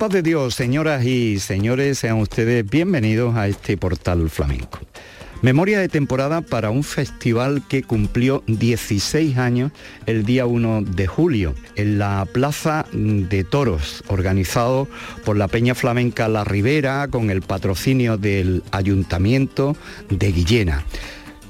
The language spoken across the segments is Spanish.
paz de Dios, señoras y señores, sean ustedes bienvenidos a este portal flamenco. Memoria de temporada para un festival que cumplió 16 años el día 1 de julio en la Plaza de Toros, organizado por la Peña Flamenca La Ribera con el patrocinio del Ayuntamiento de Guillena.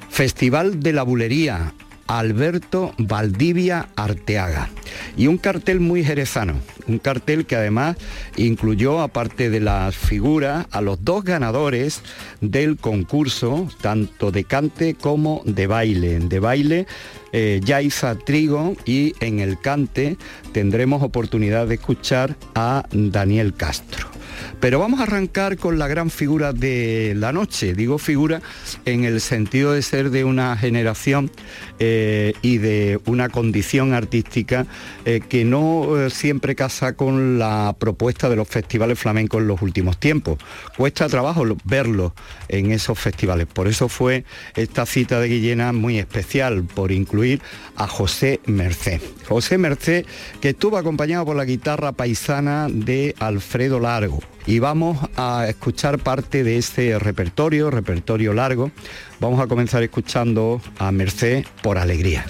Festival de la Bulería, Alberto Valdivia Arteaga. Y un cartel muy jerezano, un cartel que además incluyó, aparte de las figuras, a los dos ganadores del concurso, tanto de cante como de baile. De baile, eh, Yaiza Trigo y en el cante tendremos oportunidad de escuchar a Daniel Castro. Pero vamos a arrancar con la gran figura de la noche. Digo figura en el sentido de ser de una generación eh, y de una condición artística eh, que no eh, siempre casa con la propuesta de los festivales flamencos en los últimos tiempos. Cuesta trabajo verlo en esos festivales. Por eso fue esta cita de Guillena muy especial, por incluir a José Merced. José Merced, que estuvo acompañado por la guitarra paisana de Alfredo Largo y vamos a escuchar parte de este repertorio, repertorio largo. Vamos a comenzar escuchando a Merced por alegría.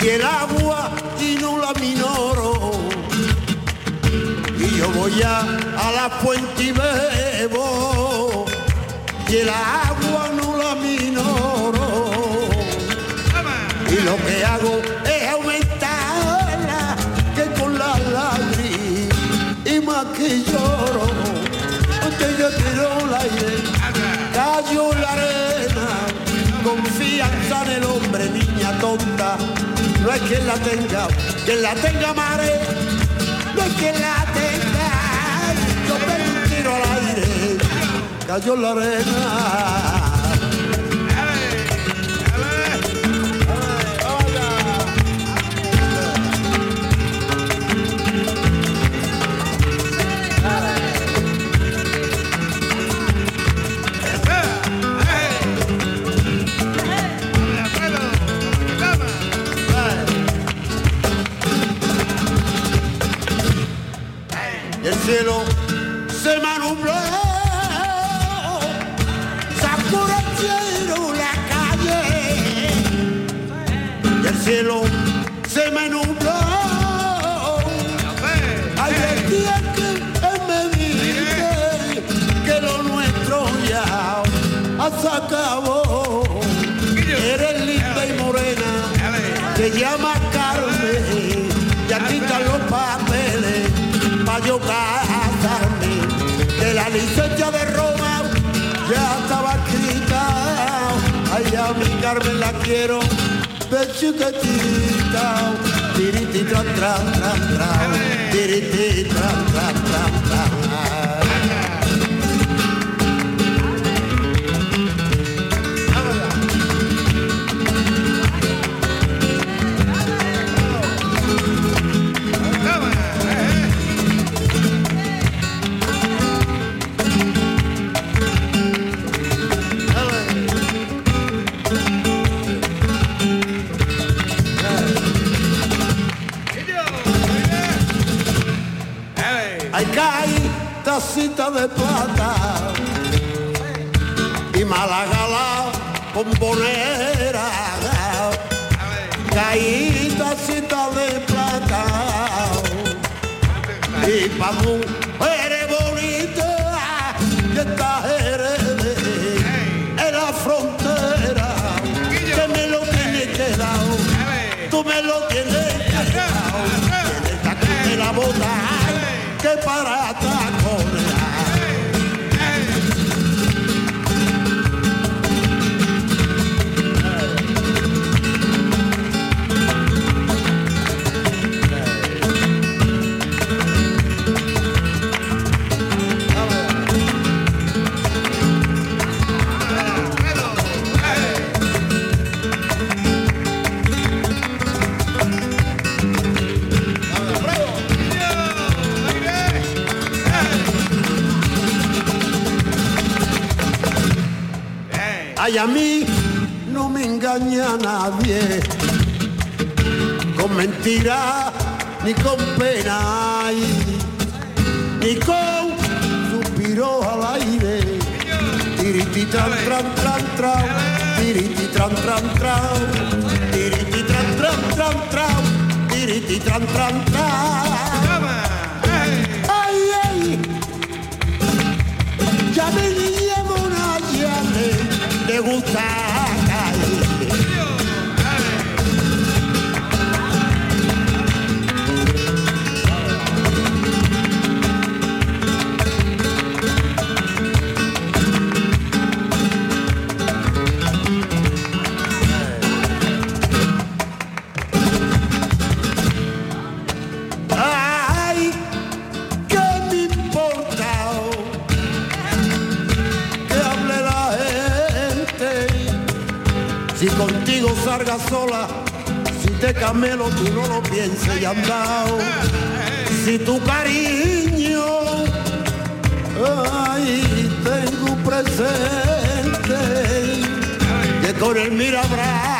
Y el agua y no la minoro. Y yo voy a, a la fuente y bebo. Y el agua cayó la arena, confianza en el hombre, niña tonta, no es quien la tenga, quien la tenga mare, no es quien la tenga, yo un tiro al aire, cayó la arena. Licencia de Roma ya estaba escrita. Ay, a mi Carmen la quiero de chiquitita. Tiriti tran tran tran tran, tiriti tran Hay caí tacita de plata y Málaga la bombonera. Caí tacita de plata y pa' eres bonita y esta Ay, a mí no me engaña nadie con mentira ni con pena ay, ni con suspiro al aire. Tiriti tran tran tran tran, tiriti tran tran tran, tiriti tran tran tran tran, tiriti tran tran tran. Pienses y andao. Si tu cariño, ay, tengo presente, que con él mira.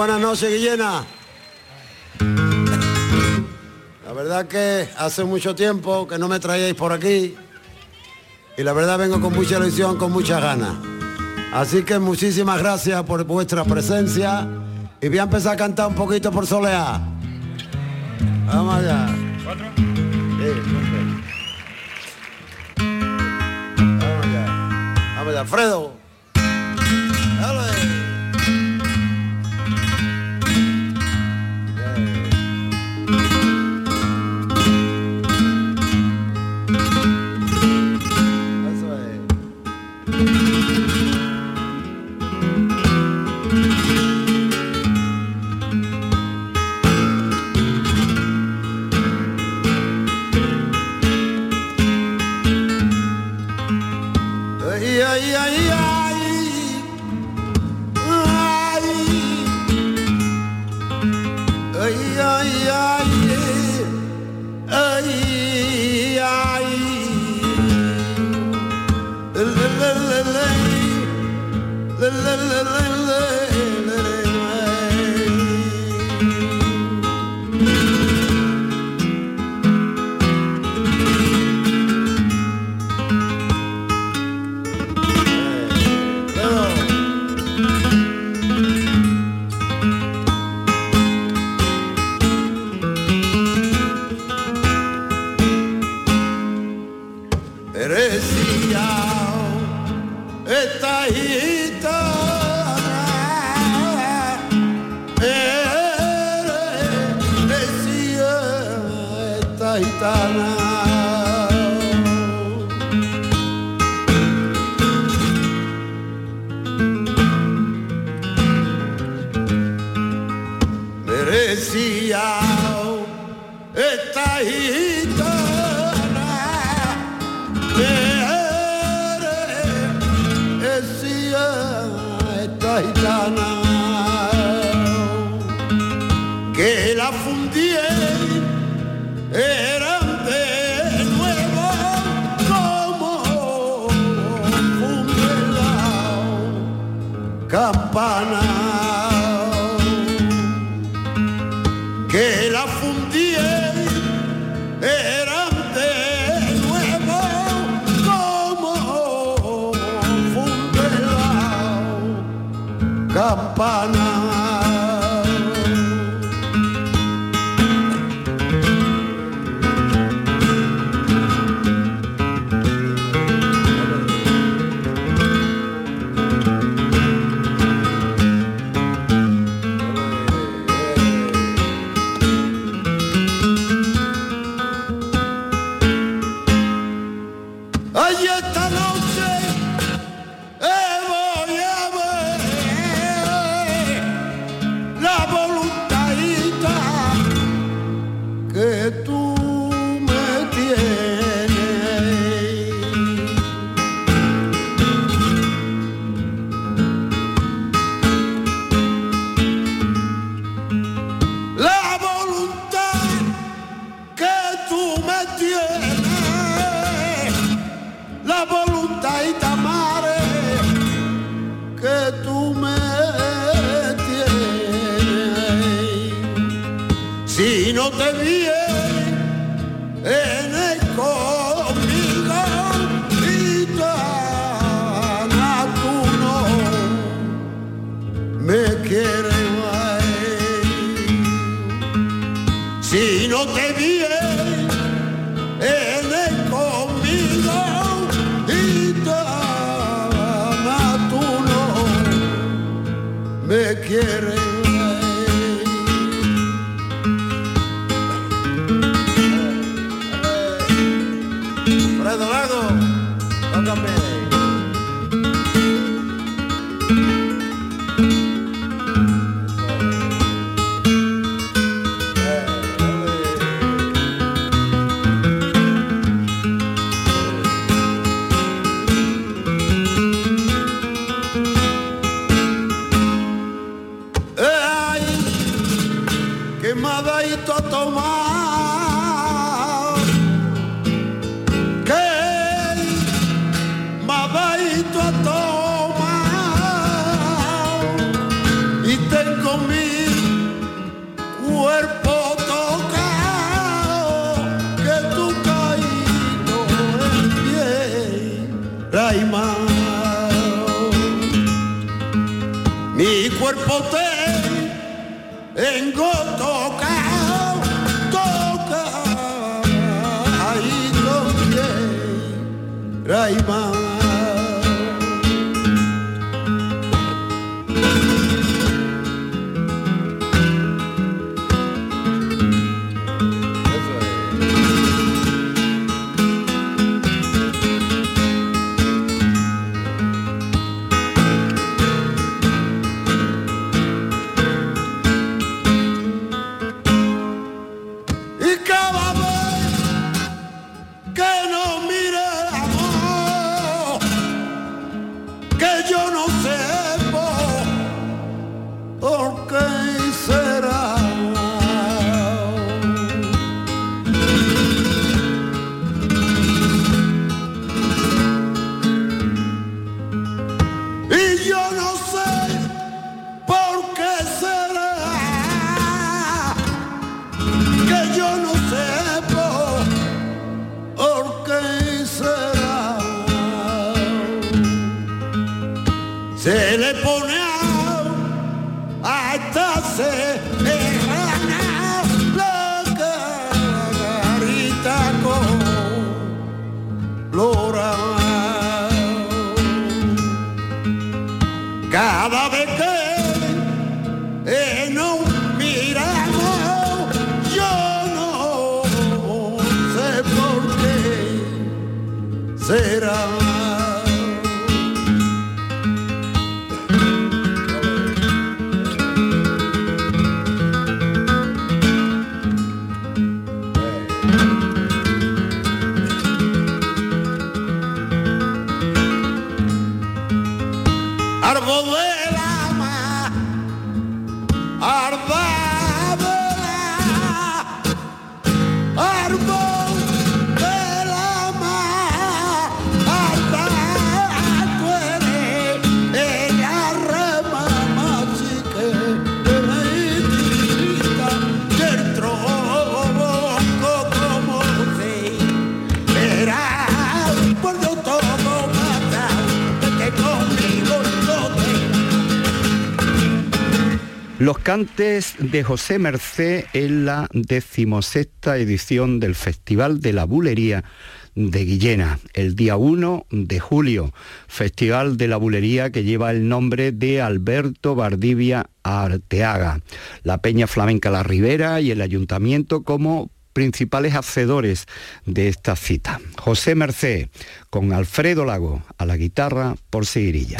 Buenas noches, Guillena. La verdad que hace mucho tiempo que no me traíais por aquí y la verdad vengo con mucha ilusión, con muchas ganas. Así que muchísimas gracias por vuestra presencia y voy a empezar a cantar un poquito por soleá. Vamos allá. Sí, Vamos allá. Vamos allá, Alfredo. Le, le, le, le, gaitana. Berezia eta campana où ma Dieu Braimão de José Mercé en la decimosexta edición del Festival de la Bulería de Guillena, el día 1 de julio, Festival de la Bulería que lleva el nombre de Alberto Bardivia Arteaga, la Peña Flamenca La Ribera y el Ayuntamiento como principales hacedores de esta cita. José Mercé con Alfredo Lago a la guitarra por Seguirilla.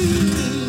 you.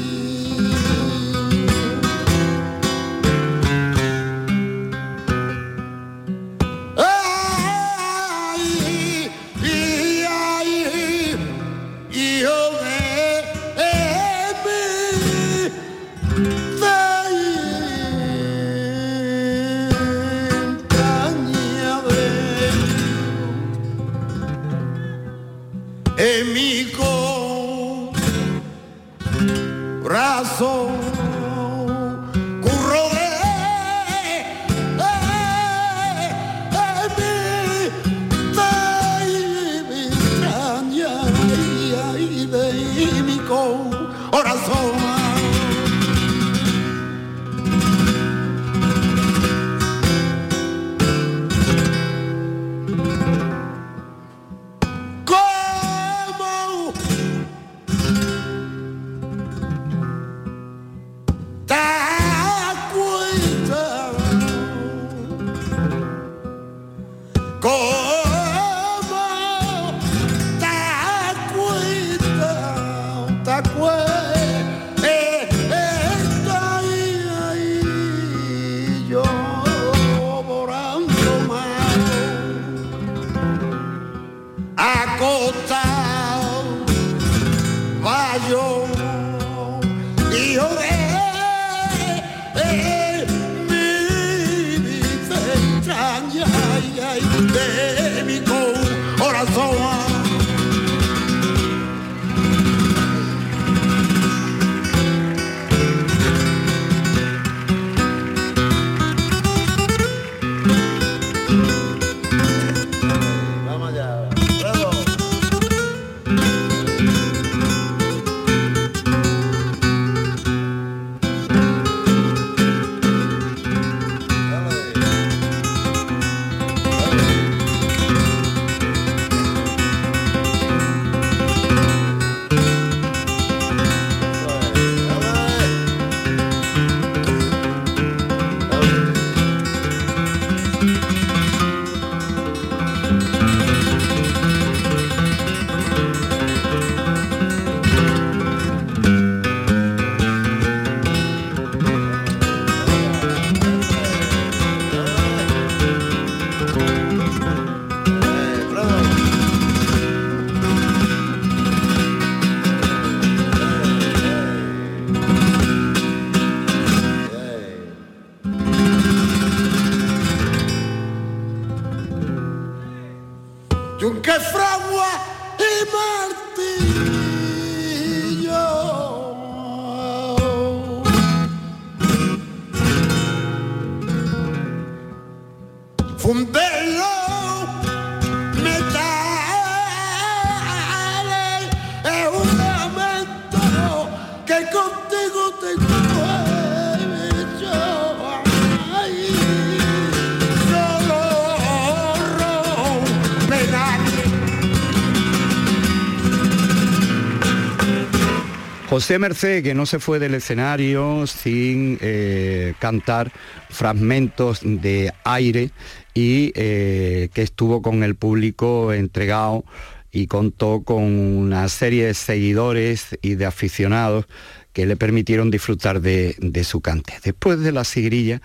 José Merced, que no se fue del escenario sin eh, cantar fragmentos de aire y eh, que estuvo con el público entregado y contó con una serie de seguidores y de aficionados que le permitieron disfrutar de, su cante. Después de la sigrilla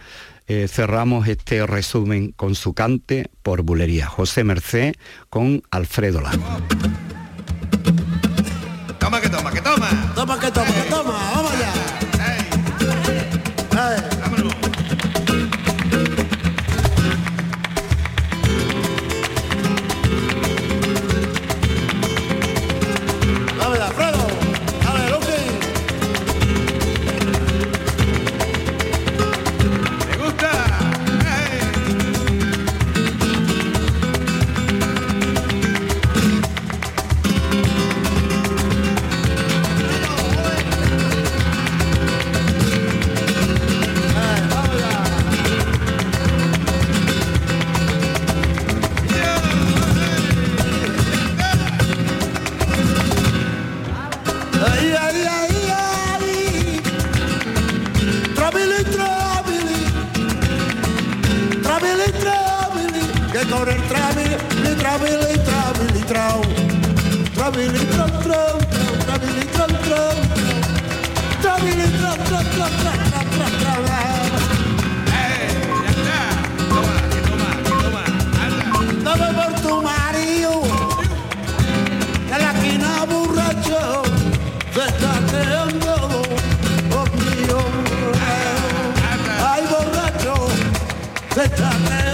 eh, cerramos este resumen con su cante por bulería. José Merced con Alfredo Lago. better man.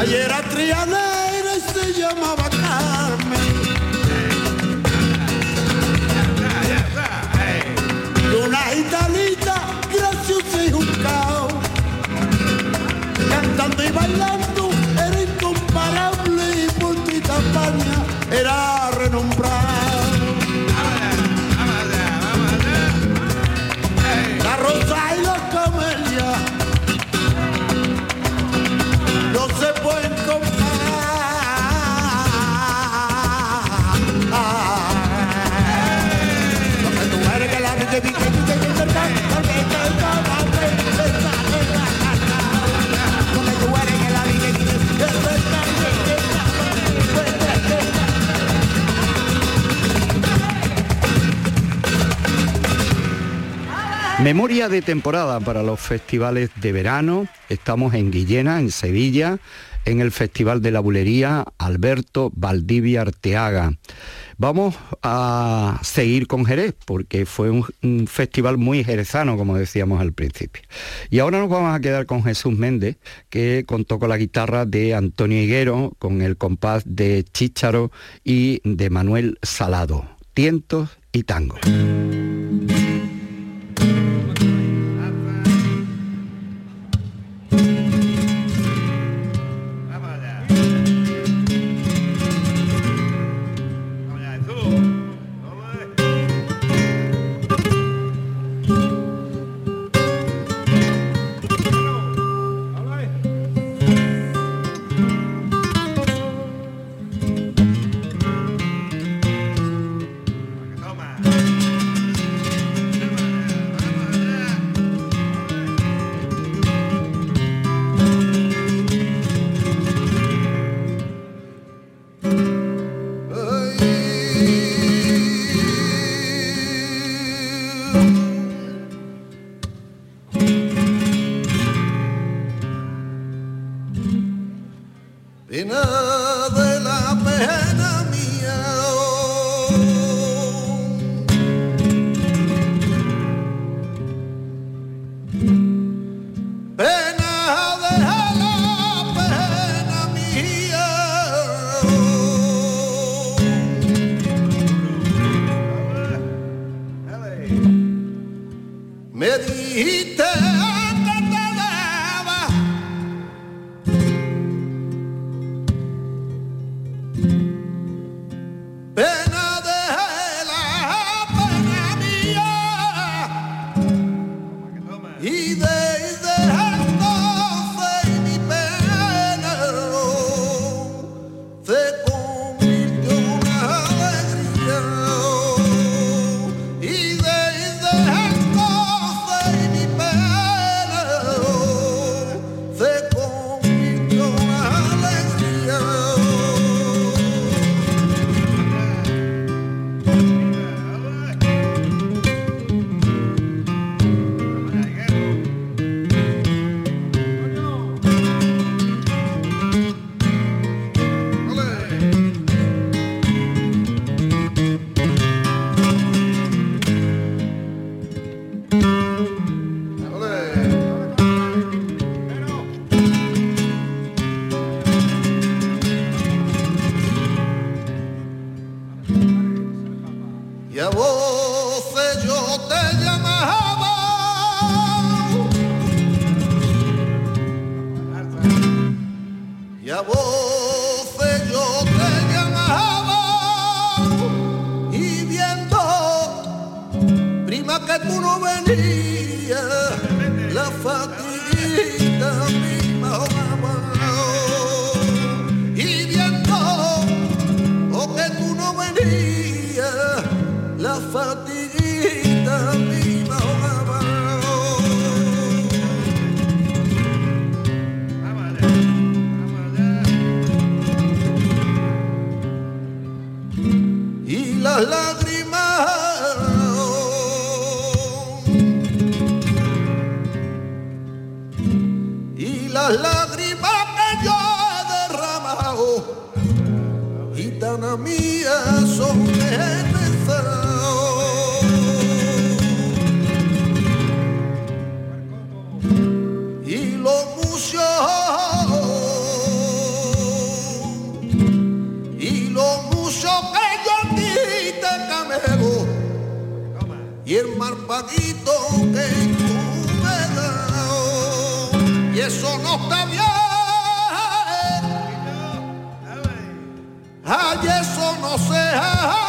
Ayer a Triana y se llamaba Carmen. Una gitanita graciosa y un cantando y bailando. Memoria de temporada para los festivales de verano. Estamos en Guillena, en Sevilla, en el Festival de la Bulería Alberto Valdivia Arteaga. Vamos a seguir con Jerez, porque fue un, festival muy jerezano, como decíamos al principio. Y ahora nos vamos a quedar con Jesús Méndez, que contó con la guitarra de Antonio Higuero, con el compás de Chícharo y de Manuel Salado, tientos y tango. Ay, eso no se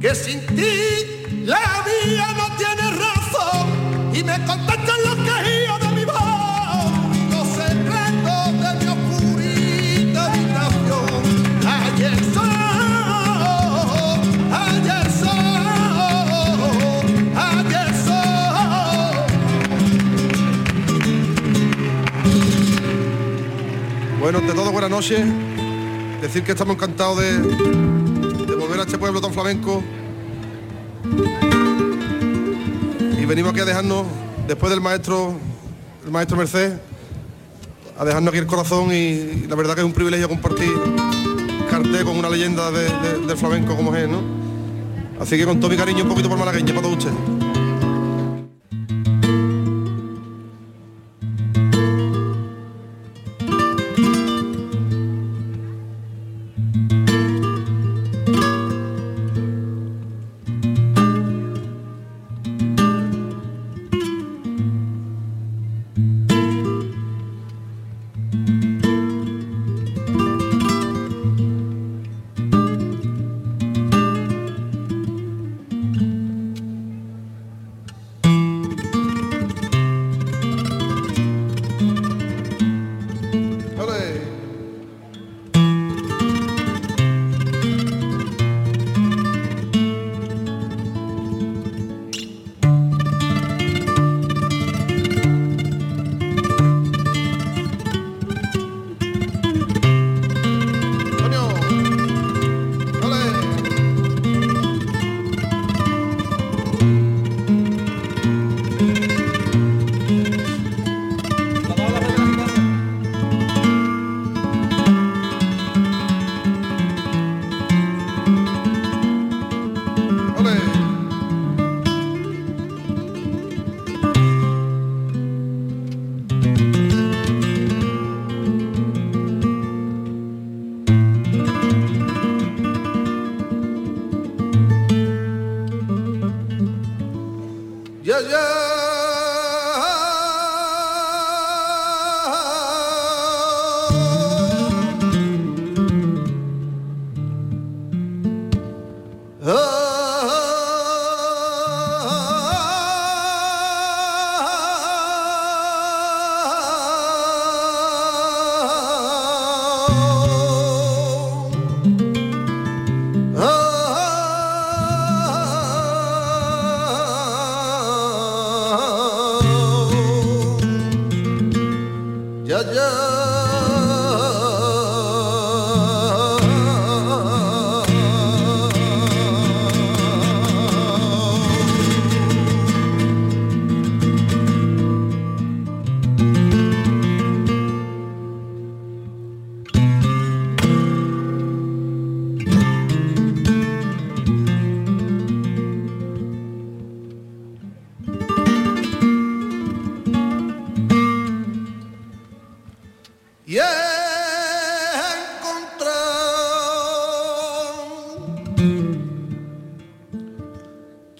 que sin ti la vida no tiene razón y me contestan los quejíos de mi voz. Los secretos de mi oscurita habitación. Ayer sol ayer sol ayer sol Bueno, ante todo, buenas noches. Decir que estamos encantados de, volver a este pueblo tan flamenco. Y venimos aquí a dejarnos, después del maestro, el maestro Merced, a dejarnos aquí el corazón y, la verdad que es un privilegio compartir cartel con una leyenda de- de- del flamenco como es, ¿no? Así que con todo mi cariño un poquito por malagueña para todos ustedes.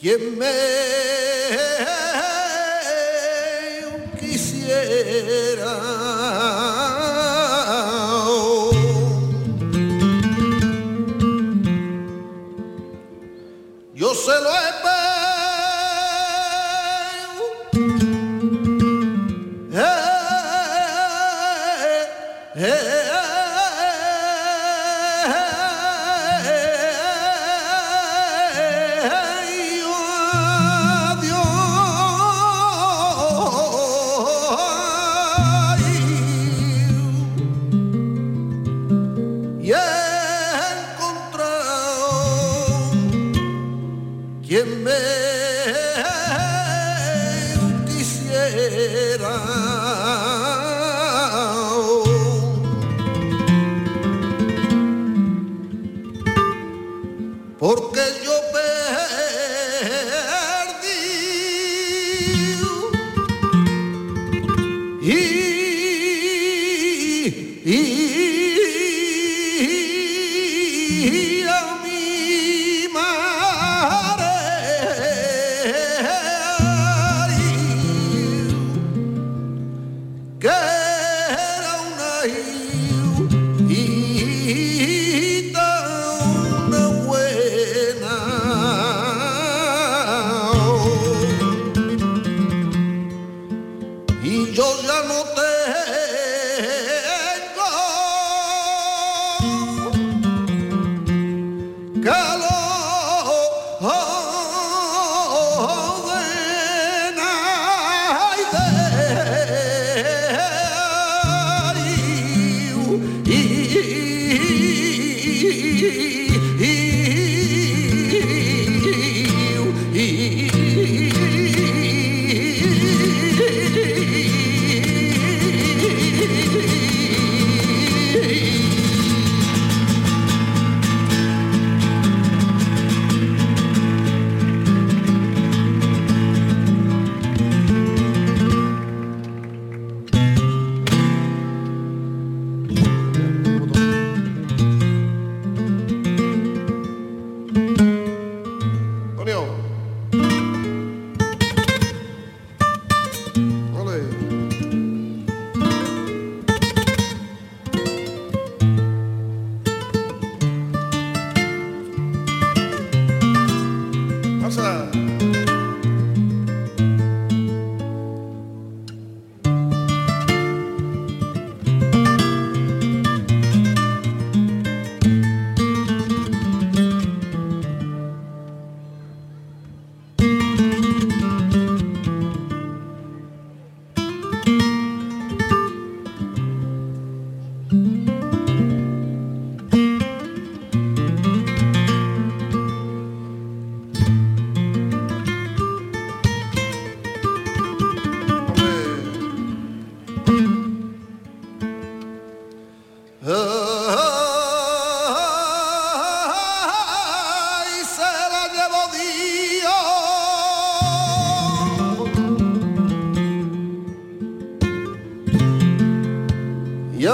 Y a la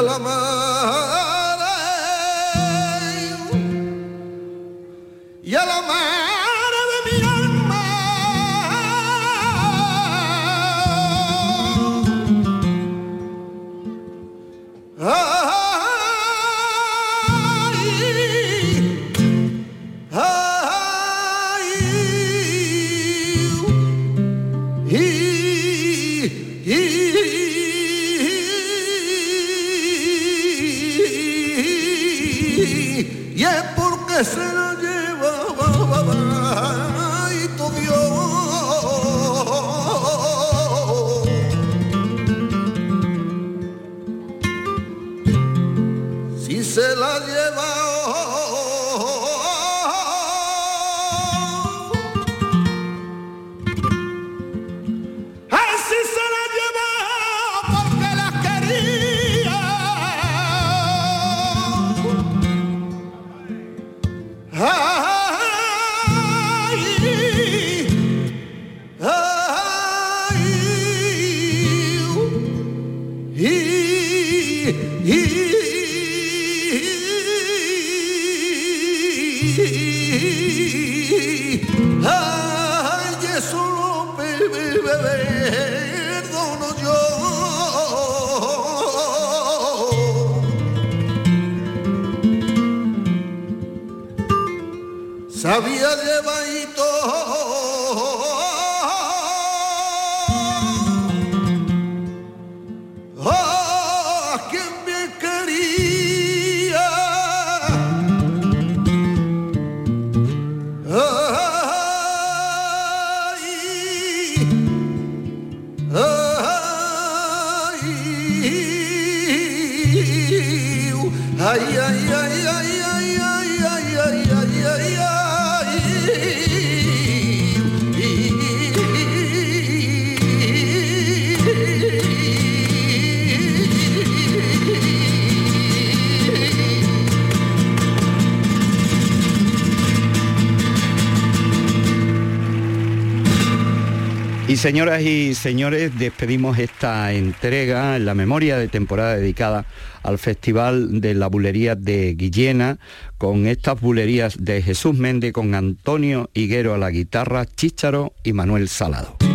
madre todito. Señoras y señores, despedimos esta entrega en la memoria de temporada dedicada al Festival de la Bulería de Guillena, con estas bulerías de Jesús Méndez, con Antonio Higuero a la guitarra, Chícharo y Manuel Salado.